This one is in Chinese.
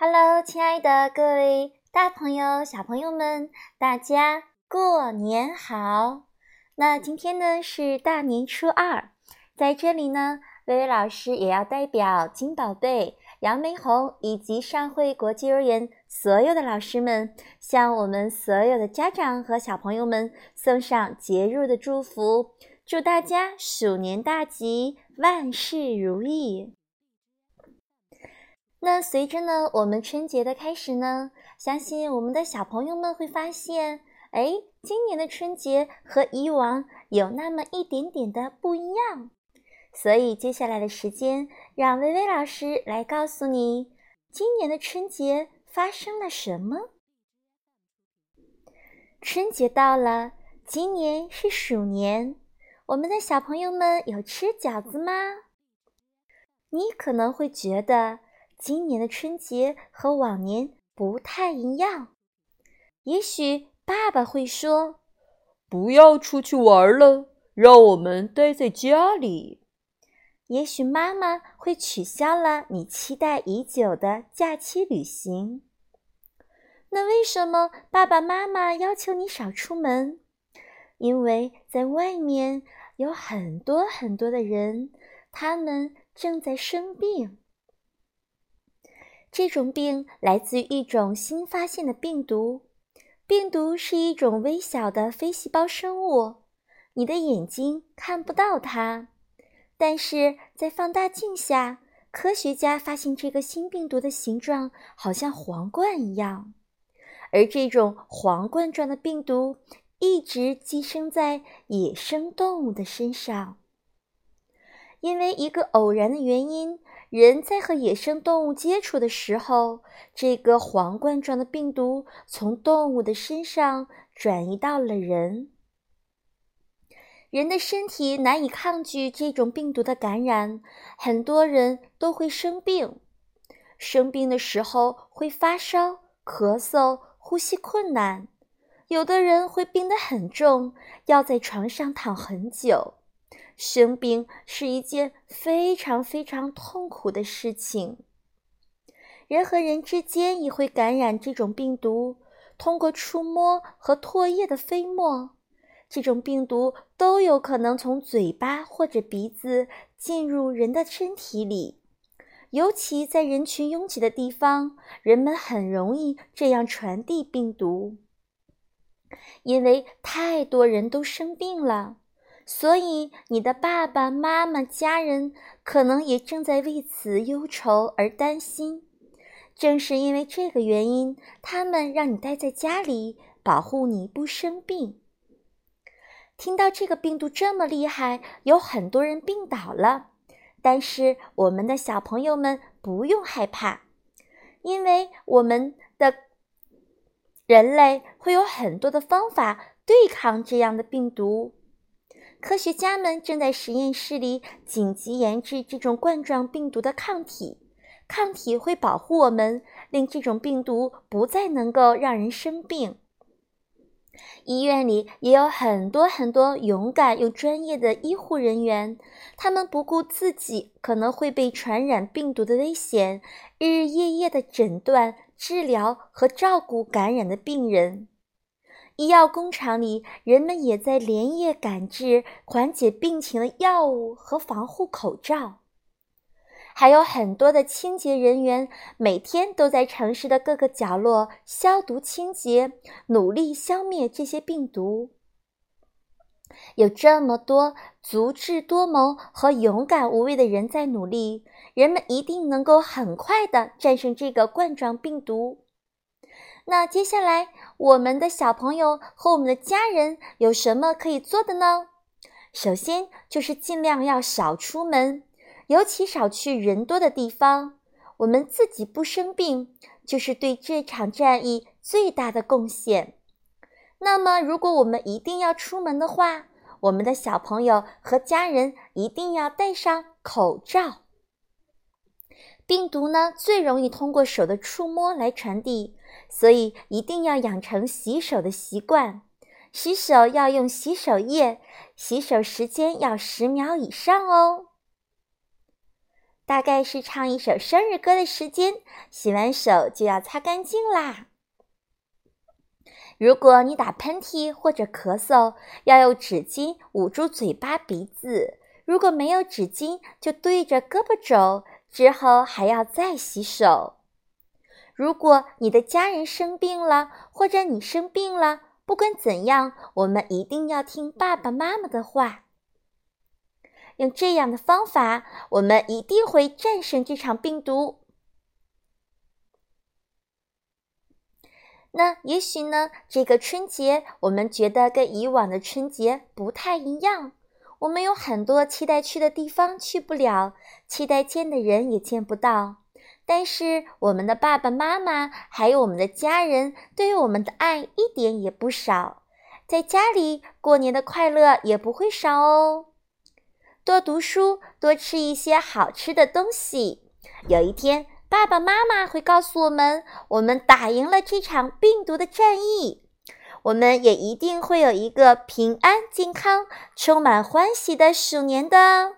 Hello，亲爱的各位大朋友、小朋友们，大家过年好！那今天呢是大年初二，在这里呢，薇薇老师也要代表金宝贝、杨梅红以及上汇国际幼儿园所有的老师们，向我们所有的家长和小朋友们送上节日的祝福，祝大家鼠年大吉，万事如意！那随着呢，我们春节的开始呢，相信我们的小朋友们会发现，哎，今年的春节和以往有那么一点点的不一样。所以接下来的时间，让薇薇老师来告诉你，今年的春节发生了什么。春节到了，今年是鼠年，我们的小朋友们有吃饺子吗？你可能会觉得。今年的春节和往年不太一样，也许爸爸会说：“不要出去玩了，让我们待在家里。”也许妈妈会取消了你期待已久的假期旅行。那为什么爸爸妈妈要求你少出门？因为在外面有很多很多的人，他们正在生病。这种病来自于一种新发现的病毒。病毒是一种微小的非细胞生物，你的眼睛看不到它，但是在放大镜下，科学家发现这个新病毒的形状好像皇冠一样。而这种皇冠状的病毒一直寄生在野生动物的身上，因为一个偶然的原因。人在和野生动物接触的时候，这个皇冠状的病毒从动物的身上转移到了人。人的身体难以抗拒这种病毒的感染，很多人都会生病。生病的时候会发烧、咳嗽、呼吸困难，有的人会病得很重，要在床上躺很久。生病是一件非常非常痛苦的事情。人和人之间也会感染这种病毒，通过触摸和唾液的飞沫，这种病毒都有可能从嘴巴或者鼻子进入人的身体里。尤其在人群拥挤的地方，人们很容易这样传递病毒，因为太多人都生病了。所以，你的爸爸妈妈、家人可能也正在为此忧愁而担心。正是因为这个原因，他们让你待在家里，保护你不生病。听到这个病毒这么厉害，有很多人病倒了，但是我们的小朋友们不用害怕，因为我们的人类会有很多的方法对抗这样的病毒。科学家们正在实验室里紧急研制这种冠状病毒的抗体，抗体会保护我们，令这种病毒不再能够让人生病。医院里也有很多很多勇敢又专业的医护人员，他们不顾自己可能会被传染病毒的危险，日日夜夜的诊断、治疗和照顾感染的病人。医药工厂里，人们也在连夜赶制缓解病情的药物和防护口罩，还有很多的清洁人员每天都在城市的各个角落消毒清洁，努力消灭这些病毒。有这么多足智多谋和勇敢无畏的人在努力，人们一定能够很快的战胜这个冠状病毒。那接下来，我们的小朋友和我们的家人有什么可以做的呢？首先就是尽量要少出门，尤其少去人多的地方。我们自己不生病，就是对这场战役最大的贡献。那么，如果我们一定要出门的话，我们的小朋友和家人一定要戴上口罩。病毒呢，最容易通过手的触摸来传递。所以一定要养成洗手的习惯，洗手要用洗手液，洗手时间要十秒以上哦。大概是唱一首生日歌的时间，洗完手就要擦干净啦。如果你打喷嚏或者咳嗽，要用纸巾捂住嘴巴、鼻子；如果没有纸巾，就对着胳膊肘，之后还要再洗手。如果你的家人生病了，或者你生病了，不管怎样，我们一定要听爸爸妈妈的话。用这样的方法，我们一定会战胜这场病毒。那也许呢，这个春节我们觉得跟以往的春节不太一样。我们有很多期待去的地方去不了，期待见的人也见不到。但是我们的爸爸妈妈还有我们的家人对于我们的爱一点也不少，在家里过年的快乐也不会少哦。多读书，多吃一些好吃的东西。有一天，爸爸妈妈会告诉我们，我们打赢了这场病毒的战役。我们也一定会有一个平安、健康、充满欢喜的鼠年的。